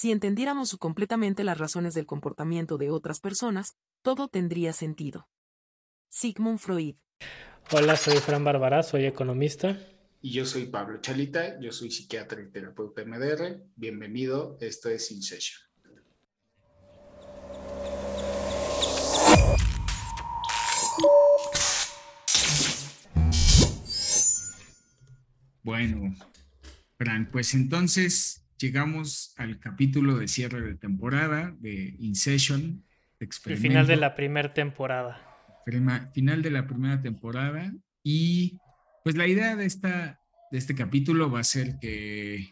Si entendiéramos completamente las razones del comportamiento de otras personas, todo tendría sentido. Sigmund Freud. Hola, soy Fran Bárbara, soy economista. Y yo soy Pablo Chalita, yo soy psiquiatra y terapeuta MDR. Bienvenido, esto es InSession. Bueno, Fran, pues entonces llegamos al capítulo de cierre de temporada de InSession. El final de la primera temporada. final de la primera temporada. Y pues la idea de, esta, de este capítulo va a ser que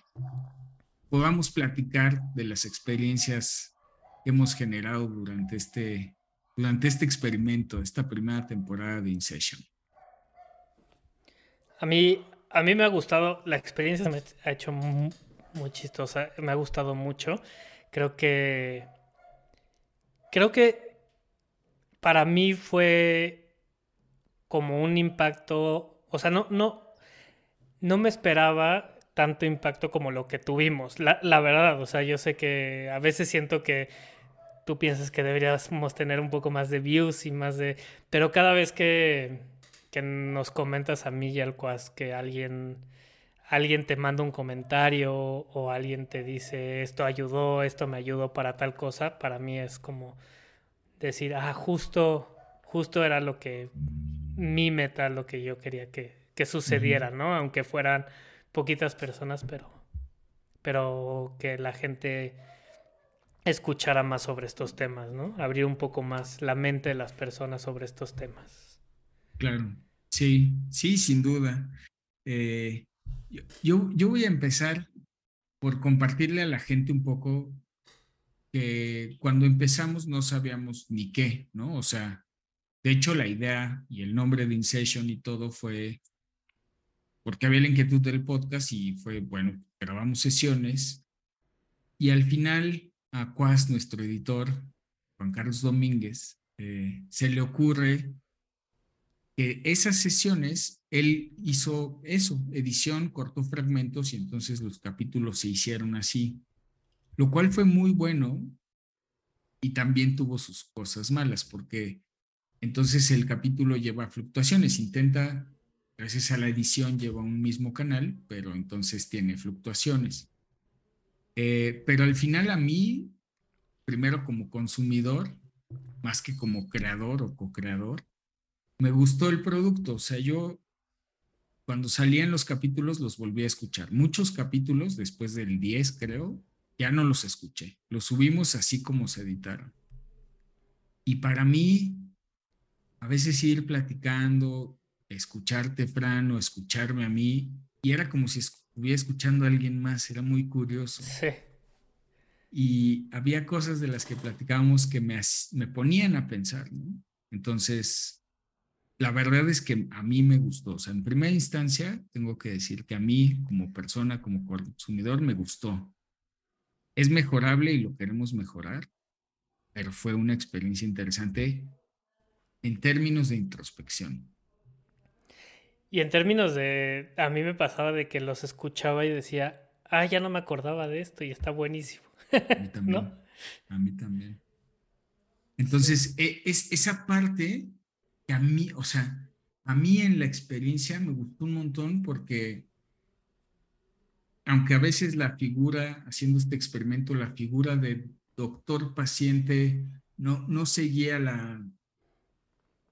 podamos platicar de las experiencias que hemos generado durante este, durante este experimento, esta primera temporada de InSession. A mí, a mí me ha gustado, la experiencia me ha hecho muy, chistosa, me ha gustado mucho. Creo que, creo que para mí fue como un impacto, o sea, no, no, no me esperaba tanto impacto como lo que tuvimos, la, la verdad, o sea, yo sé que a veces siento que tú piensas que deberíamos tener un poco más de views y más de... Pero cada vez que, que nos comentas a mí y al Cuas que alguien, alguien te manda un comentario o alguien te dice esto ayudó, esto me ayudó para tal cosa, para mí es como decir, ah, justo, justo era lo que mi meta, lo que yo quería que, que sucediera, ¿no? Aunque fueran poquitas personas, pero, pero que la gente escuchara más sobre estos temas, ¿no? Abrir un poco más la mente de las personas sobre estos temas. Claro, sí, sí, sin duda. Eh, yo, yo voy a empezar por compartirle a la gente un poco que cuando empezamos no sabíamos ni qué, ¿no? O sea, de hecho la idea y el nombre de InSession y todo fue porque había la inquietud del podcast y fue, bueno, grabamos sesiones y al final a Cuas, nuestro editor, Juan Carlos Domínguez, eh, se le ocurre que esas sesiones, él hizo eso, edición, cortó fragmentos y entonces los capítulos se hicieron así, lo cual fue muy bueno y también tuvo sus cosas malas, porque entonces el capítulo lleva fluctuaciones, intenta, gracias a la edición, lleva un mismo canal, pero entonces tiene fluctuaciones. Eh, pero al final a mí, primero como consumidor, más que como creador o co-creador, me gustó el producto. O sea, yo cuando salían los capítulos los volví a escuchar. Muchos capítulos, después del 10 creo, ya no los escuché. Los subimos así como se editaron. Y para mí, a veces ir platicando, escucharte, Fran, o escucharme a mí, y era como si estuviera escuchando a alguien más, era muy curioso. Sí. Y había cosas de las que platicábamos que me, me ponían a pensar, ¿no? Entonces, la verdad es que a mí me gustó. O sea, en primera instancia, tengo que decir que a mí, como persona, como consumidor, me gustó. Es mejorable y lo queremos mejorar, pero fue una experiencia interesante en términos de introspección. Y en términos de, a mí me pasaba de que los escuchaba y decía, ah, ya no me acordaba de esto y está buenísimo. A mí también. A mí también. Entonces, e, es esa parte que a mí, o sea, a mí en la experiencia me gustó un montón porque, aunque a veces la figura, haciendo este experimento, la figura de doctor-paciente no, no seguía la,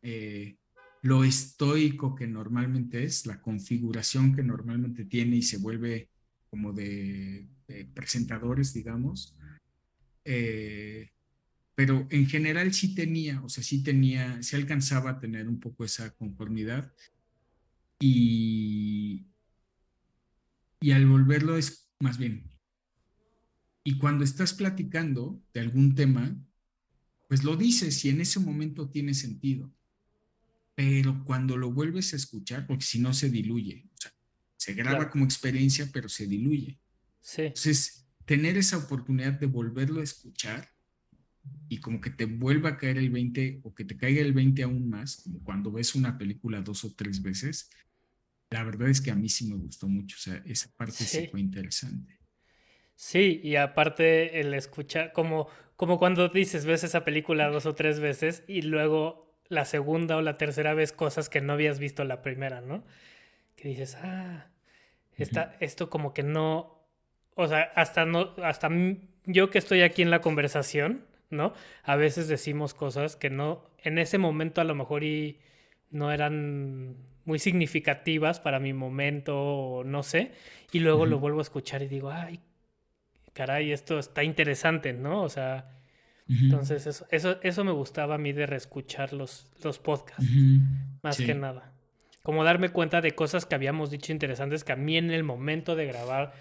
eh, lo estoico que normalmente es, la configuración que normalmente tiene y se vuelve como de, presentadores, digamos. Eh, pero en general sí tenía, o sea, sí tenía, sí alcanzaba a tener un poco esa conformidad. Y, y al volverlo es más bien. Y cuando estás platicando de algún tema, pues lo dices y en ese momento tiene sentido pero cuando lo vuelves a escuchar, porque si no se diluye, o sea, se graba como experiencia, pero se diluye. Sí. Entonces, tener esa oportunidad de volverlo a escuchar y como que te vuelva a caer el 20 o que te caiga el 20 aún más, como cuando ves una película dos o tres veces, la verdad es que a mí sí me gustó mucho, o sea, esa parte sí, fue interesante. Sí, y aparte el escuchar, como, como cuando dices, ves esa película dos o tres veces y luego la segunda o la tercera vez cosas que no habías visto la primera, ¿no? Que dices, ah, está, esto como que no, o sea, hasta no, hasta yo que estoy aquí en la conversación, ¿no? A veces decimos cosas que no, en ese momento a lo mejor y no eran muy significativas para mi momento, o no sé, y luego lo vuelvo a escuchar y digo, ay, caray, esto está interesante, ¿no? O sea, entonces eso, eso, eso me gustaba a mí de reescuchar los, los podcasts, más que nada. Como darme cuenta de cosas que habíamos dicho interesantes que a mí en el momento de grabar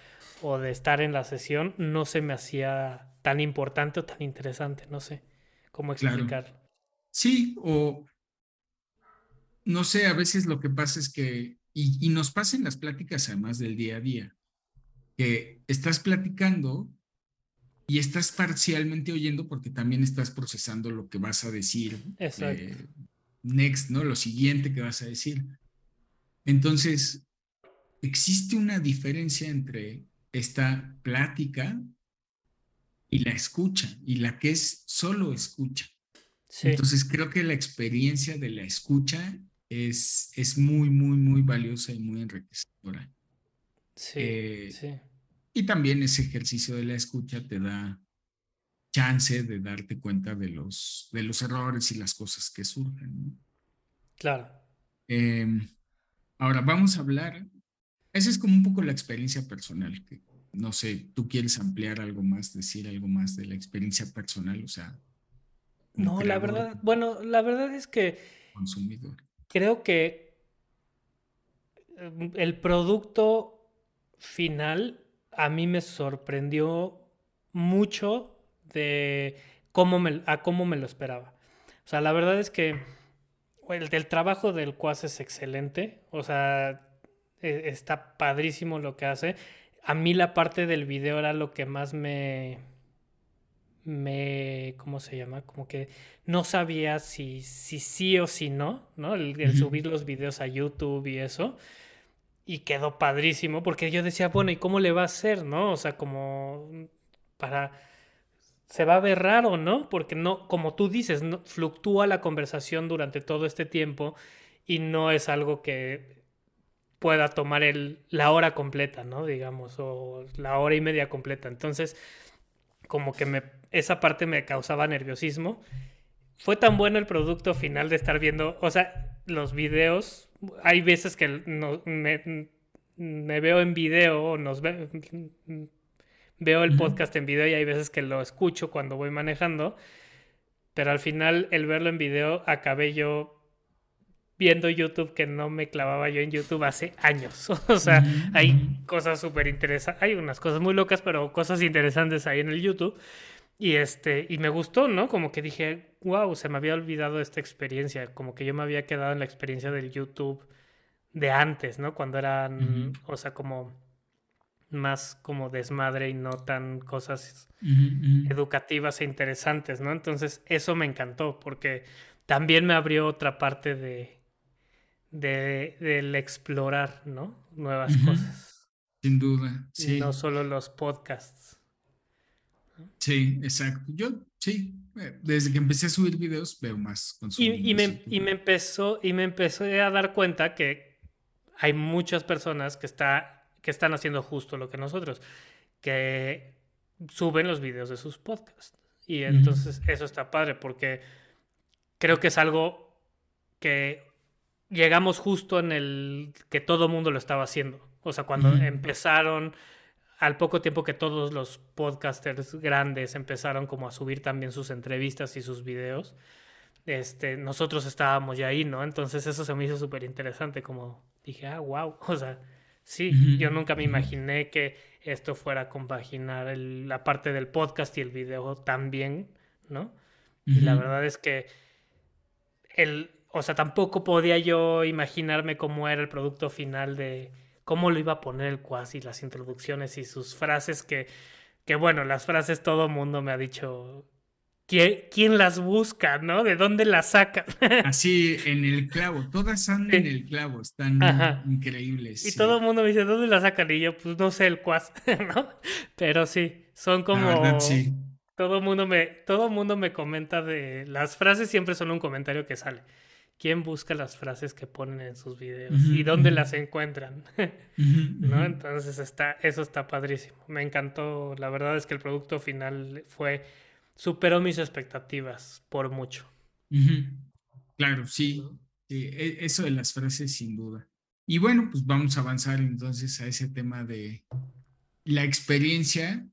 o de estar en la sesión no se me hacía tan importante o tan interesante, no sé cómo explicarlo. Sí, o no sé, a veces lo que pasa es que, y, y nos pasa en las pláticas además del día a día, que estás platicando y estás parcialmente oyendo porque también estás procesando lo que vas a decir. Eh, next, ¿no? Lo siguiente que vas a decir. Entonces, existe una diferencia entre esta plática y la escucha, y la que es solo escucha. Entonces, creo que la experiencia de la escucha es, es muy, muy, muy valiosa y muy enriquecedora. Sí, eh, sí. Y también ese ejercicio de la escucha te da chance de darte cuenta de los, de los errores y las cosas que surgen. Claro. Em, ahora vamos a hablar, esa es como un poco la experiencia personal, que no sé, tú quieres ampliar algo más, decir algo más de la experiencia personal, o sea. No, la verdad, bueno, la verdad es que... Consumidor. Creo que em, el producto final a mí me sorprendió mucho de cómo me, a cómo me lo esperaba. O sea, la verdad es que el, del trabajo del Quas es excelente. O sea, e, está padrísimo lo que hace. A mí la parte del video era lo que más me... me ¿Cómo se llama? Como que no sabía si, si sí o si no, ¿no? el subir los videos a YouTube y eso y quedó padrísimo porque yo decía, bueno, ¿y cómo le va a hacer, no? O sea, como para se va a ver raro, ¿no? Porque no, como tú dices, no, fluctúa la conversación durante todo este tiempo y no es algo que pueda tomar el, la hora completa, ¿no? Digamos, o la hora y media completa. Entonces, como que me, esa parte me causaba nerviosismo. Fue tan bueno el producto final de estar viendo, o sea, los videos hay veces que me, veo en video nos veo el podcast en video y hay veces que lo escucho cuando voy manejando, pero al final el verlo en video acabé yo viendo YouTube que no me clavaba yo en YouTube hace años. o sea, hay cosas súper interesantes, hay unas cosas muy locas, pero cosas interesantes ahí en el YouTube. Y este, y me gustó, ¿no? Como que dije, wow, se me había olvidado esta experiencia, como que yo me había quedado en la experiencia del YouTube de antes, ¿no? Cuando eran, o sea, como más como desmadre y no tan cosas educativas e interesantes, ¿no? Entonces, eso me encantó porque también me abrió otra parte de, de del explorar, ¿no? Nuevas cosas. Sin duda, sí. Y no solo los podcasts. Sí, exacto. Yo sí, eh, desde que empecé a subir videos veo más y, y, me, y, me, empezó y me empecé a dar cuenta que hay muchas personas que está que están haciendo justo lo que nosotros, que suben los videos de sus podcasts. Y entonces eso está padre porque creo que es algo que llegamos justo en el que todo el mundo lo estaba haciendo. O sea, cuando empezaron al poco tiempo que todos los podcasters grandes empezaron como a subir también sus entrevistas y sus videos, este, nosotros estábamos ya ahí, ¿no? Entonces eso se me hizo súper interesante, como dije, ah, wow, o sea, sí, yo nunca me imaginé que esto fuera a compaginar la parte del podcast y el video también, ¿no? Y la verdad es que el, o sea, tampoco podía yo imaginarme cómo era el producto final de cómo lo iba a poner el Quasi, las introducciones y sus frases que, que bueno, las frases todo mundo me ha dicho, ¿quién, las busca, no? ¿De dónde las saca? Así, en el clavo, todas andan en el clavo, están increíbles. Y todo el mundo me dice, ¿dónde las sacan? Y yo, pues no sé el cuas, ¿no? Pero sí, son como... La verdad, sí. Todo mundo me, todo mundo me comenta de las frases siempre son un comentario que sale. ¿Quién busca las frases que ponen en sus videos y dónde las encuentran? ¿No? Entonces está, eso está padrísimo. Me encantó. La verdad es que el producto final fue superó mis expectativas por mucho. Claro, sí. E, eso de las frases sin duda. Y bueno, pues vamos a avanzar entonces a ese tema de la experiencia.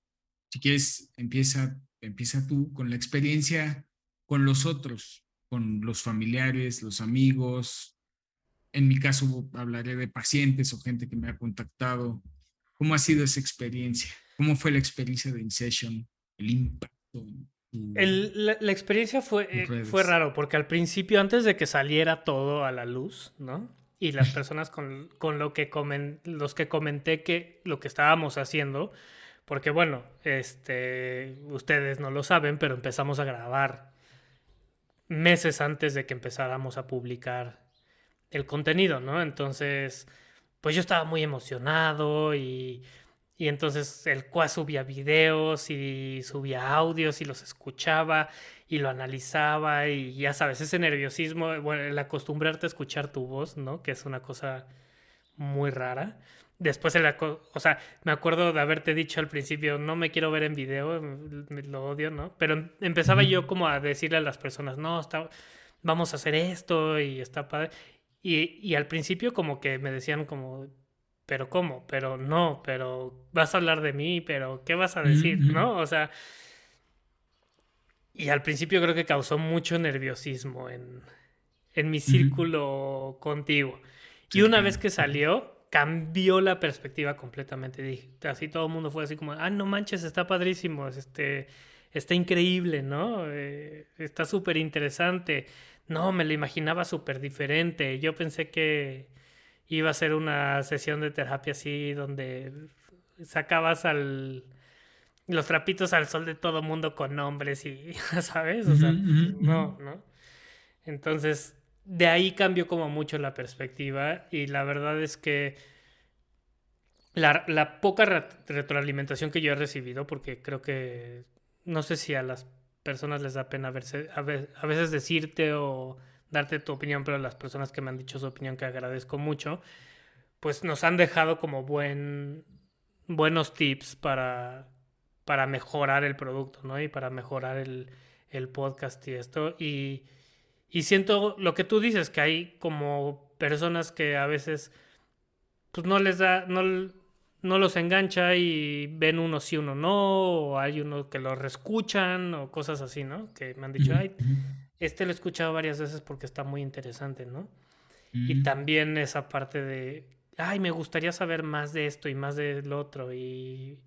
Si quieres, empieza, empieza tú con la experiencia con los otros, con los familiares, los amigos. En mi caso, hablaré de pacientes o gente que me ha contactado. ¿Cómo ha sido esa experiencia? ¿Cómo fue la experiencia de InSession? El impacto la, experiencia fue, eh, fue raro, porque al principio, antes de que saliera todo a la luz, ¿no? Y las personas con, con lo que comen, los que comenté que lo que estábamos haciendo, porque bueno, este, ustedes no lo saben, pero empezamos a grabar meses antes de que empezáramos a publicar el contenido, ¿no? Entonces, pues yo estaba muy emocionado y y entonces el cual subía videos y subía audios y los escuchaba y lo analizaba y ya sabes, ese nerviosismo, bueno, el acostumbrarte a escuchar tu voz, ¿no? Que es una cosa muy rara. Después, el, o sea, me acuerdo de haberte dicho al principio, no me quiero ver en video, lo odio, ¿no? Pero em, empezaba yo como a decirle a las personas, no, está, vamos a hacer esto y está padre. Y, y al principio como que me decían como, pero ¿cómo? Pero no, pero vas a hablar de mí, pero ¿qué vas a decir? ¿No? O sea, y al principio creo que causó mucho nerviosismo en, en mi círculo contigo. y una vez que salió, cambió la perspectiva completamente. Dije, así todo el mundo fue así como, ah, no manches, está padrísimo, este, está increíble, ¿no? Eh, está súper interesante. No, me lo imaginaba súper diferente. Yo pensé que iba a ser una sesión de terapia así donde sacabas al los trapitos al sol de todo mundo con nombres y, ¿sabes? O sea, no, ¿no? Entonces, de ahí cambió como mucho la perspectiva y la verdad es que la, la poca retroalimentación que yo he recibido, porque creo que no sé si a las personas les da pena verse, a veces decirte o darte tu opinión, pero las personas que me han dicho su opinión, que agradezco mucho, pues nos han dejado como buen, buenos tips para, para mejorar el producto, ¿no? Y para mejorar el, el podcast y esto. Y, y, siento lo que tú dices, que hay como personas que a veces pues no les da, no, no los engancha y ven uno sí, uno no, o hay uno que lo reescuchan o cosas así, ¿no? Que me han dicho, ay, este lo he escuchado varias veces porque está muy interesante, ¿no? Y también esa parte de, ay, me gustaría saber más de esto y más del otro. Y,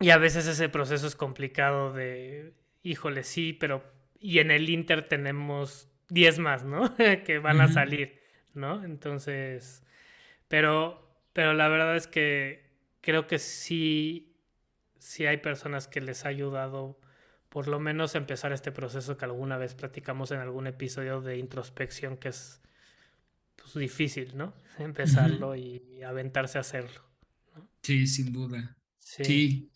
y a veces ese proceso es complicado de, híjole, sí, pero... Y en el Inter tenemos 10 más, ¿no? que van a salir, ¿no? Entonces, pero, pero la verdad es que creo que sí, sí hay personas que les ha ayudado por lo menos empezar este proceso que alguna vez platicamos en algún episodio de introspección que es pues, difícil, ¿no? Empezarlo y aventarse a hacerlo. Sí, sin duda. Sí.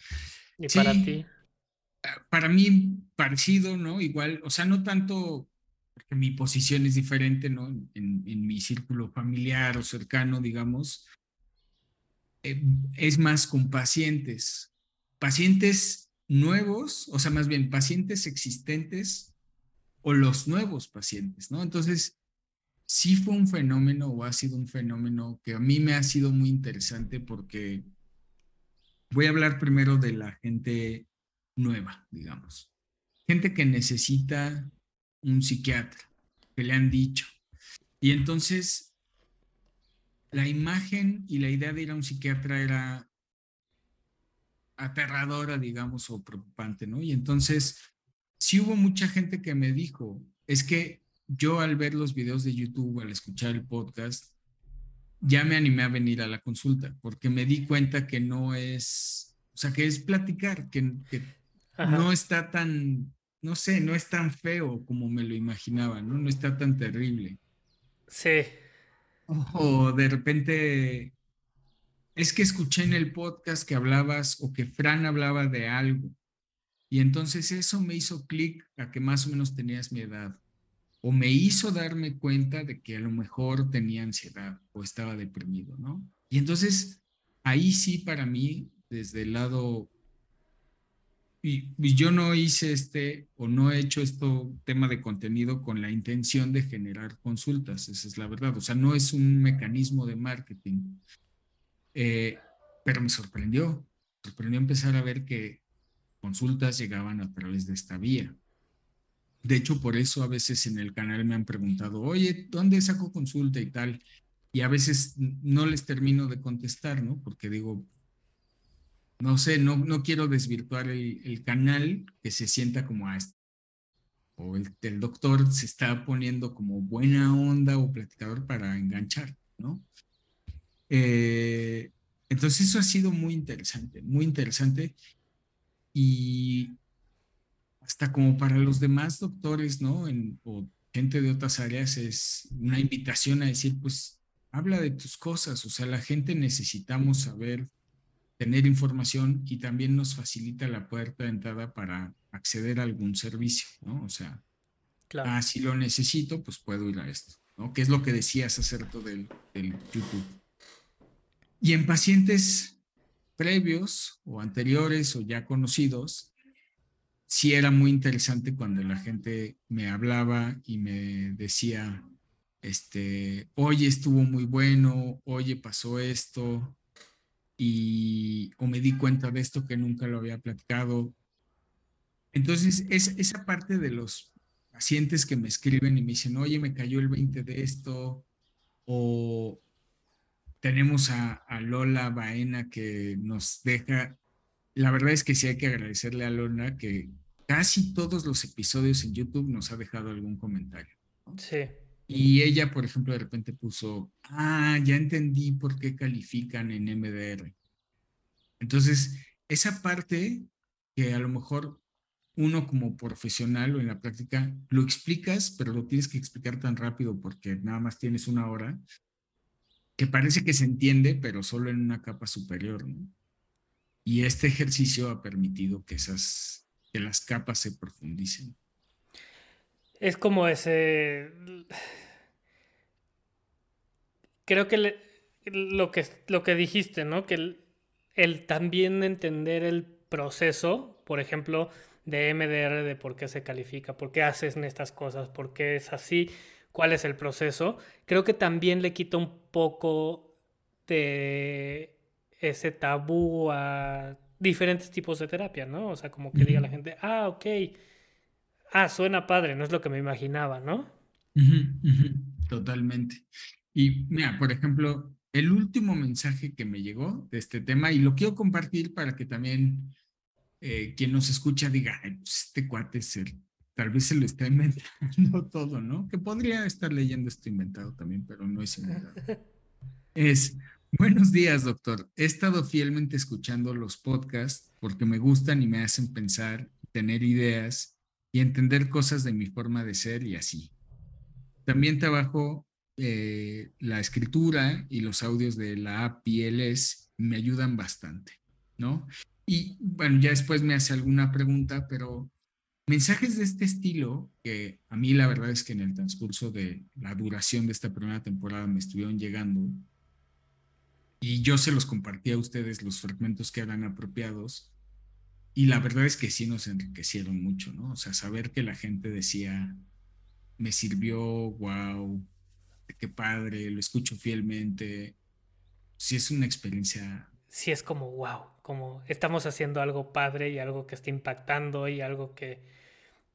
¿Y para ti? Ah, para mí, parecido, ¿no? Igual, o sea, no tanto porque mi posición es diferente, ¿no? En, en mi círculo familiar o cercano, digamos, eh, es más con pacientes. Pacientes nuevos, o sea, más bien pacientes existentes o los nuevos pacientes, ¿no? Entonces, sí fue un fenómeno o ha sido un fenómeno que a mí me ha sido muy interesante porque voy a hablar primero de la gente nueva, digamos. Gente que necesita un psiquiatra, que le han dicho. Y entonces, la imagen y la idea de ir a un psiquiatra era aterradora, digamos, o preocupante, ¿no? Y entonces, sí hubo mucha gente que me dijo, es que yo al ver los videos de YouTube, al escuchar el podcast, ya me animé a venir a la consulta, porque me di cuenta que no es, o sea, que es platicar, que... no está tan, no sé, no es tan feo como me lo imaginaba, ¿no? No está tan terrible. Sí. O de repente, es que escuché en el podcast que hablabas o que Fran hablaba de algo. Y entonces eso me hizo clic a que más o menos tenías mi edad. O me hizo darme cuenta de que a lo mejor tenía ansiedad o estaba deprimido, ¿no? Y entonces ahí sí para mí, desde el lado y, yo no hice este o no he hecho esto tema de contenido con la intención de generar consultas, esa es la verdad. O sea, no es un mecanismo de marketing. Eh, pero me sorprendió, sorprendió empezar a ver que consultas llegaban a través de esta vía. De hecho, por eso a veces en el canal me han preguntado, oye, ¿dónde saco consulta y tal? Y a veces no les termino de contestar, ¿no? Porque digo, no sé, no, no quiero desvirtuar el, canal que se sienta como a esto. O el, doctor se está poniendo como buena onda o platicador para enganchar, ¿no? Eh, entonces eso ha sido muy interesante, muy interesante. Y hasta como para los demás doctores, ¿no? En, o gente de otras áreas es una invitación a decir, pues, habla de tus cosas. O sea, la gente necesitamos saber tener información y también nos facilita la puerta de entrada para acceder a algún servicio, ¿no? O sea, ah, si lo necesito, pues puedo ir a esto, ¿no? Que es lo que decías acerca del, del YouTube. Y en pacientes previos o anteriores o ya conocidos, sí era muy interesante cuando la gente me hablaba y me decía, este, oye, estuvo muy bueno, oye, pasó esto, y o me di cuenta de esto que nunca lo había platicado. Entonces, es, esa parte de los pacientes que me escriben y me dicen, oye, me cayó el 20 de esto, o tenemos a, a Lola Baena que nos deja, la verdad es que sí hay que agradecerle a Lola que casi todos los episodios en YouTube nos ha dejado algún comentario. Sí. Y ella, por ejemplo, de repente puso, ah, ya entendí por qué califican en MDR. Entonces, esa parte que a lo mejor uno como profesional o en la práctica lo explicas, pero lo tienes que explicar tan rápido porque nada más tienes una hora, que parece que se entiende, pero solo en una capa superior. Y este ejercicio ha permitido que esas, que las capas se profundicen. Es como ese creo que lo que lo que dijiste, ¿no? Que también entender el proceso, por ejemplo, de MDR, de por qué se califica, por qué haces estas cosas, por qué es así, cuál es el proceso, creo que también le quita un poco de ese tabú a diferentes tipos de terapia, ¿no? O sea, como que diga la gente, ah, ok, ah, suena padre, no es lo que me imaginaba, ¿no? Totalmente. Y mira, por ejemplo, el último mensaje que me llegó de este tema, y lo quiero compartir para que también eh, quien nos escucha diga, pues este cuate es el, tal vez se lo está inventando todo, ¿no? Que podría estar leyendo esto inventado también, pero no es inventado. Es, buenos días, doctor. He estado fielmente escuchando los podcasts porque me gustan y me hacen pensar, tener ideas y entender cosas de mi forma de ser y así. También trabajo eh, la escritura y los audios de la app PLS me ayudan bastante, ¿no? Y bueno, ya después me hace alguna pregunta, pero mensajes de este estilo, que a mí la verdad es que en el transcurso de la duración de esta primera temporada me estuvieron llegando, y yo se los compartí a ustedes los fragmentos que eran apropiados, y la verdad es que sí nos enriquecieron mucho, ¿no? O sea, saber que la gente decía, me sirvió, wow, qué padre, lo escucho fielmente. Sí es una experiencia. Sí es como, wow, como estamos haciendo algo padre y algo que está impactando y algo que,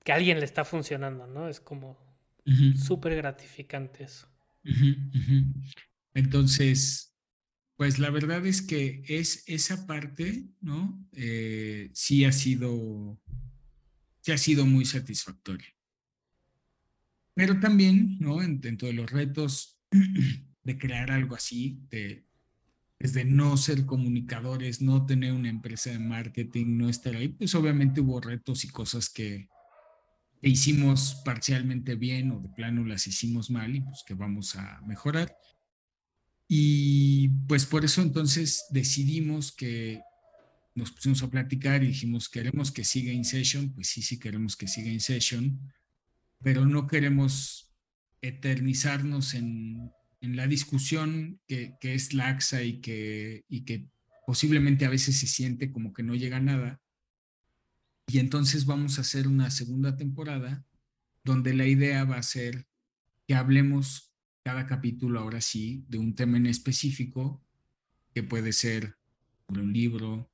que a alguien le está funcionando, ¿no? Es como súper gratificante eso. Entonces, pues la verdad es que es esa parte, ¿no? Eh, sí ha sido, sí ha sido muy satisfactoria. Pero también, ¿no? Dentro de los retos de crear algo así, de desde no ser comunicadores, no tener una empresa de marketing, no estar ahí, pues obviamente hubo retos y cosas que, hicimos parcialmente bien o de plano las hicimos mal y pues que vamos a mejorar. Y pues por eso entonces decidimos que nos pusimos a platicar y dijimos, queremos que siga in session, pues sí, sí queremos que siga in session, pero no queremos eternizarnos en, en la discusión que, que, es laxa y que, y que posiblemente a veces se siente como que no llega a nada. Y entonces vamos a hacer una segunda temporada donde la idea va a ser que hablemos cada capítulo ahora sí de un tema en específico que puede ser sobre un libro,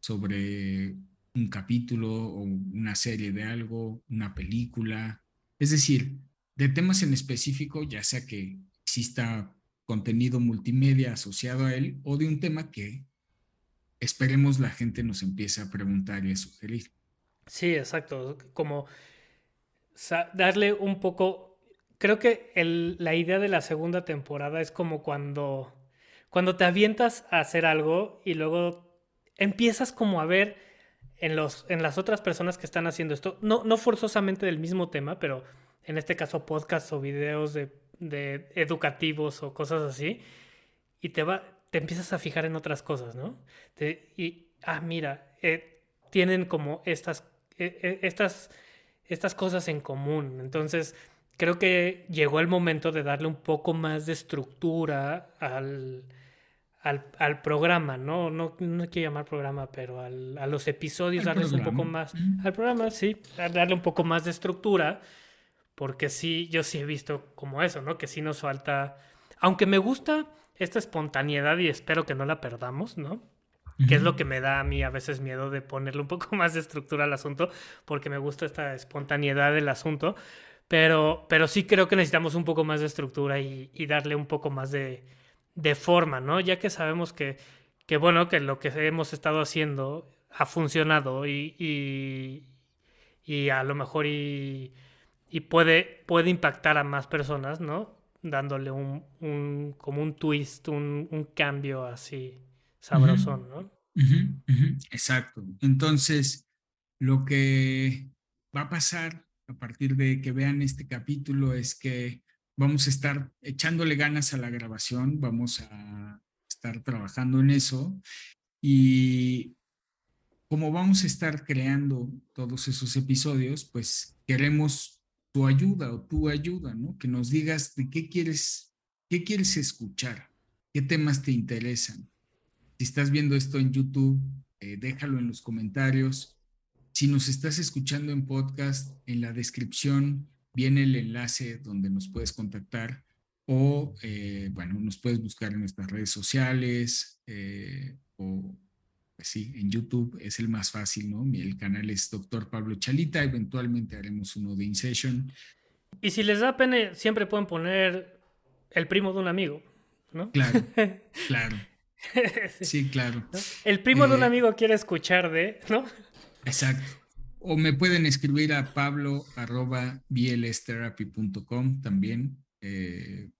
sobre un capítulo o una serie de algo, una película. Es decir, de temas en específico, ya sea que exista contenido multimedia asociado a él o de un tema que esperemos la gente nos empiece a preguntar y a sugerir. Sí, exacto. Como darle un poco. Creo que la idea de la segunda temporada es como cuando, cuando te avientas a hacer algo y luego empiezas como a ver en, los, en las otras personas que están haciendo esto, no, no forzosamente del mismo tema, pero en este caso podcasts o videos de, educativos o cosas así, y te, va, te empiezas a fijar en otras cosas, ¿no? y, ah, mira, eh, tienen como estas e, e, estas, estas cosas en común. Entonces, creo que llegó el momento de darle un poco más de estructura al, al, programa, ¿no? ¿no? No quiero llamar programa, pero a los episodios, darles un poco más. Al programa, sí, darle un poco más de estructura, porque sí, yo sí he visto como eso, ¿no? Que sí nos falta. Aunque me gusta esta espontaneidad y espero que no la perdamos, ¿no? que es lo que me da a mí a veces miedo de ponerle un poco más de estructura al asunto, porque me gusta esta espontaneidad del asunto, pero, pero sí creo que necesitamos un poco más de estructura y, darle un poco más de, forma, ¿no? Ya que sabemos que, que, bueno, que lo que hemos estado haciendo ha funcionado y, y, a lo mejor y, puede, puede impactar a más personas, ¿no? Dándole un, un como un twist, un, un cambio así sabrosón, ¿no? Exacto. Entonces, lo que va a pasar a partir de que vean este capítulo es que vamos a estar echándole ganas a la grabación, vamos a estar trabajando en eso y como vamos a estar creando todos esos episodios, pues queremos tu ayuda o tu ayuda, ¿no? Que nos digas de qué quieres, qué quieres escuchar, qué temas te interesan. Si estás viendo esto en YouTube, eh, déjalo en los comentarios. Si nos estás escuchando en podcast, en la descripción viene el enlace donde nos puedes contactar o, eh, bueno, nos puedes buscar en nuestras redes sociales eh, o, pues sí, en YouTube es el más fácil, ¿no? El canal es Doctor Pablo Chalita, eventualmente haremos uno de InSession. Y si les da pena, siempre pueden poner el primo de un amigo, ¿no? Claro, claro. Sí, claro. El primo de un eh, amigo quiere escuchar de, ¿no? Exacto. O me pueden escribir a pablo también. Eh,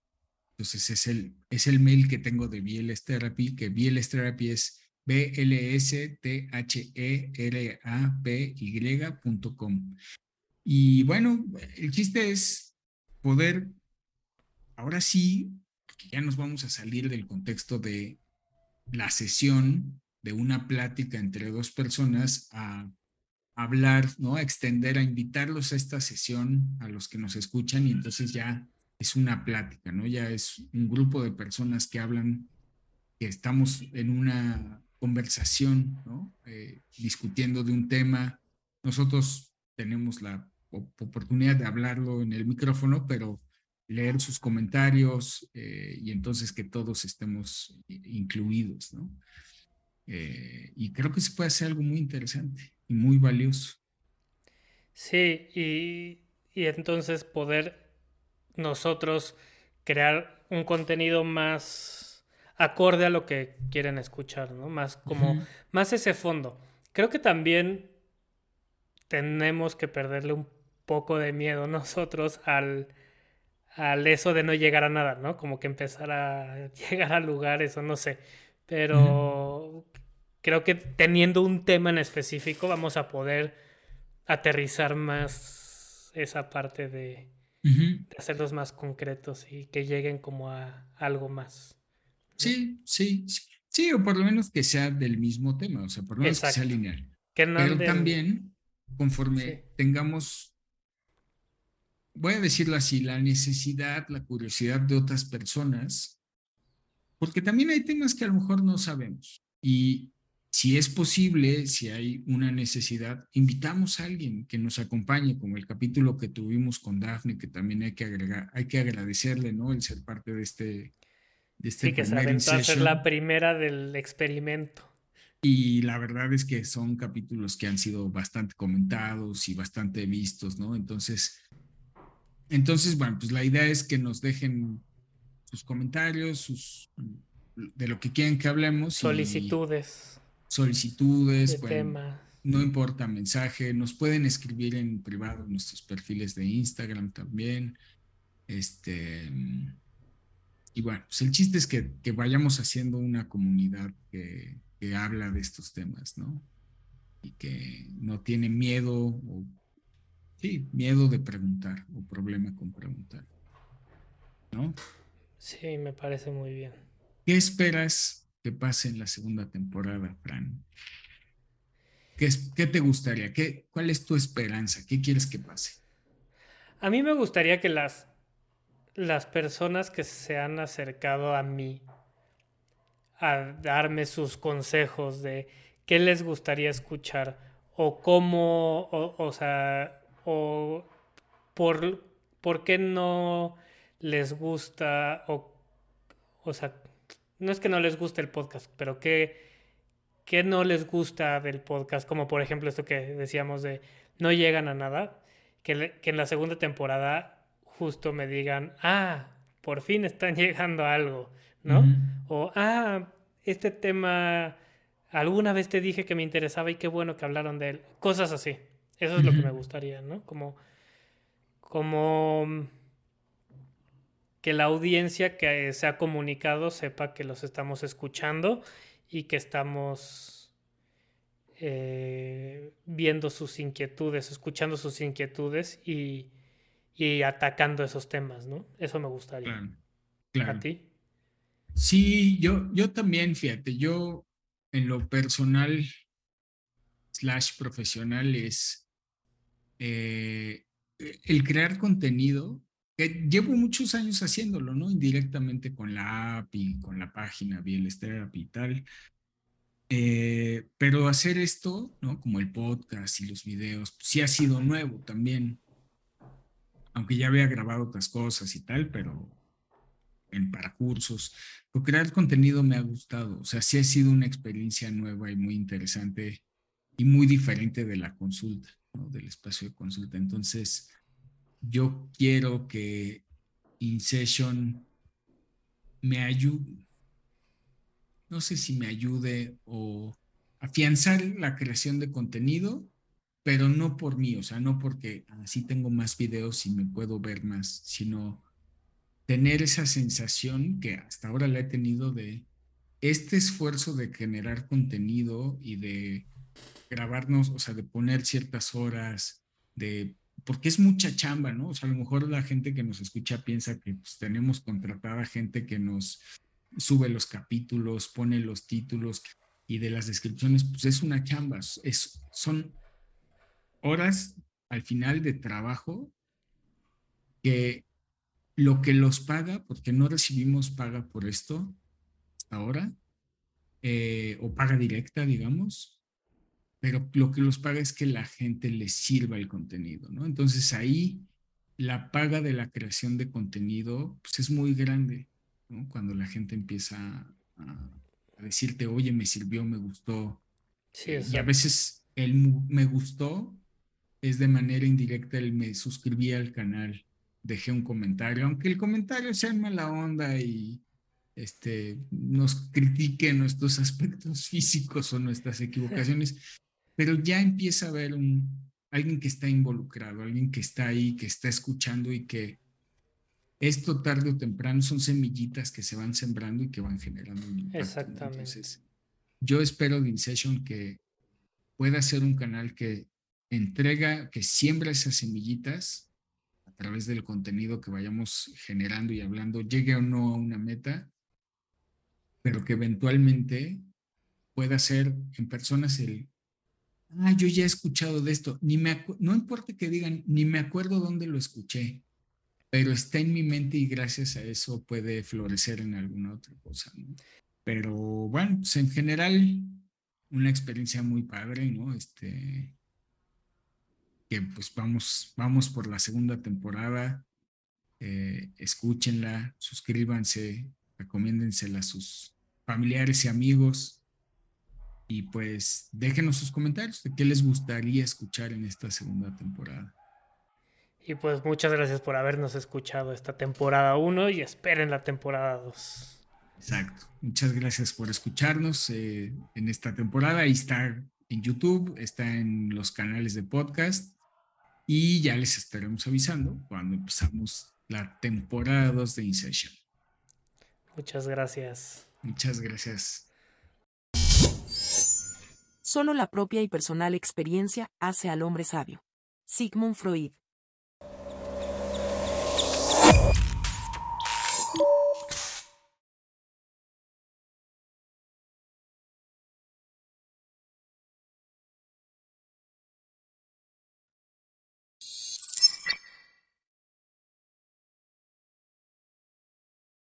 entonces es el, es el mail que tengo de BLS Therapy, que BLS Therapy es B-L-S-T-H-E-R-A-P-Y.com. Y bueno, el chiste es poder, ahora sí, que ya nos vamos a salir del contexto de la sesión de una plática entre dos personas a hablar, ¿no? Extender, a invitarlos a esta sesión a los que nos escuchan y entonces ya es una plática, ¿no? Ya es un grupo de personas que hablan, que estamos en una conversación, ¿no? Eh, discutiendo de un tema. Nosotros tenemos la oportunidad de hablarlo en el micrófono, pero leer sus comentarios eh, y entonces que todos estemos incluidos, ¿no? Eh, y creo que se puede hacer algo muy interesante y muy valioso. Sí, y, y entonces poder nosotros crear un contenido más acorde a lo que quieren escuchar, ¿no? Más como, más ese fondo. Creo que también tenemos que perderle un poco de miedo nosotros al al eso de no llegar a nada, ¿no? Como que empezar a llegar a lugares o no sé. pero creo que teniendo un tema en específico vamos a poder aterrizar más esa parte de, hacerlos más concretos y que lleguen como a algo más. Sí, sí, sí, o por lo menos que sea del mismo tema, o sea, por lo menos que sea lineal. Pero también, conforme tengamos, voy a decirlo así, la necesidad, la curiosidad de otras personas, porque también hay temas que a lo mejor no sabemos. Y si es posible, si hay una necesidad, invitamos a alguien que nos acompañe, como el capítulo que tuvimos con Daphne, que también hay que agregar, hay que agradecerle, ¿no? El ser parte de este, de este sí, que se aventó a ser la primera del experimento. Y la verdad es que son capítulos que han sido bastante comentados y bastante vistos, ¿no? Entonces, entonces, bueno, pues la idea es que nos dejen sus comentarios, sus de lo que quieren que hablemos. Solicitudes. Solicitudes, no importa mensaje, nos pueden escribir en privado nuestros perfiles de Instagram también. Este, y bueno, pues el chiste es que, que vayamos haciendo una comunidad que, que habla de estos temas, ¿no? Y que no tiene miedo o, sí, miedo de preguntar o problema con preguntar, ¿no? Sí, me parece muy bien. ¿Qué esperas pase en la segunda temporada, Fran? ¿Qué, qué te gustaría? ¿Qué, ¿Cuál es tu esperanza? ¿Qué quieres que pase? A mí me gustaría que las, las personas que se han acercado a mí a darme sus consejos de qué les gustaría escuchar o cómo, o, o sea, o por, por qué no les gusta, o, o sea, no es que no les guste el podcast, pero qué, qué no les gusta del podcast, como por ejemplo esto que decíamos de no llegan a nada, que, que en la segunda temporada justo me digan, ah, por fin están llegando a algo, ¿no? O, ah, este tema, alguna vez te dije que me interesaba y qué bueno que hablaron de él. Cosas así. Eso es lo que me gustaría, ¿no? Como, como que la audiencia que se ha comunicado sepa que los estamos escuchando y que estamos eh, viendo sus inquietudes, escuchando sus inquietudes y, y, atacando esos temas, ¿no? Eso me gustaría. Claro, ¿A ti? Sí, yo, yo también, fíjate, yo en lo personal slash profesional es eh, el crear contenido. Que llevo muchos años haciéndolo, ¿no? Indirectamente con la app y con la página Bieles y tal. Eh, pero hacer esto, ¿no? Como el podcast y los videos, pues sí ha sido nuevo también. Aunque ya había grabado otras cosas y tal, pero en para cursos. Pero crear contenido me ha gustado. O sea, sí ha sido una experiencia nueva y muy interesante y muy diferente de la consulta, ¿no? del espacio de consulta. Entonces, yo quiero que InSession me ayude, no sé si me ayude o afianzar la creación de contenido, pero no por mí, o sea, no porque así tengo más videos y me puedo ver más, sino tener esa sensación que hasta ahora la he tenido de este esfuerzo de generar contenido y de grabarnos, o sea, de poner ciertas horas, de porque es mucha chamba, ¿no? O sea, a lo mejor la gente que nos escucha piensa que pues, tenemos contratada gente que nos sube los capítulos, pone los títulos y de las descripciones, pues es una chamba, es, son horas al final de trabajo que lo que los paga, porque no recibimos paga por esto ahora, eh, o paga directa, digamos, pero lo que los paga es que la gente les sirva el contenido, ¿no? Entonces ahí la paga de la creación de contenido pues es muy grande, ¿no? Cuando la gente empieza a, decirte, oye, me sirvió, me gustó. Sí, eh, y a veces el me gustó es de manera indirecta el me suscribí al canal dejé un comentario, aunque el comentario sea en mala onda y este, nos critique nuestros aspectos físicos o nuestras equivocaciones, pero ya empieza a haber un, alguien que está involucrado, alguien que está ahí, que está escuchando y que esto tarde o temprano son semillitas que se van sembrando y que van generando un impacto. Exactamente. Entonces, yo espero de InSession que pueda ser un canal que entrega, que siembra esas semillitas a través del contenido que vayamos generando y hablando, llegue o no a una meta, pero que eventualmente pueda ser en personas el, ah, yo ya he escuchado de esto, ni me no importa que digan, ni me acuerdo dónde lo escuché, pero está en mi mente y gracias a eso puede florecer en alguna otra cosa. Pero bueno, pues en general, una experiencia muy padre, ¿no? Este, que pues vamos, vamos por la segunda temporada, eh, escúchenla, suscríbanse, recomiéndensela a sus familiares y amigos y pues déjenos sus comentarios de qué les gustaría escuchar en esta segunda temporada. Y pues muchas gracias por habernos escuchado esta temporada 1 y esperen la temporada 2. Exacto. Muchas gracias por escucharnos eh, en esta temporada. Ahí está en YouTube, está en los canales de podcast y ya les estaremos avisando cuando empezamos la temporada 2 de Insertion. Muchas gracias. Muchas gracias. Solo la propia y personal experiencia hace al hombre sabio. Sigmund Freud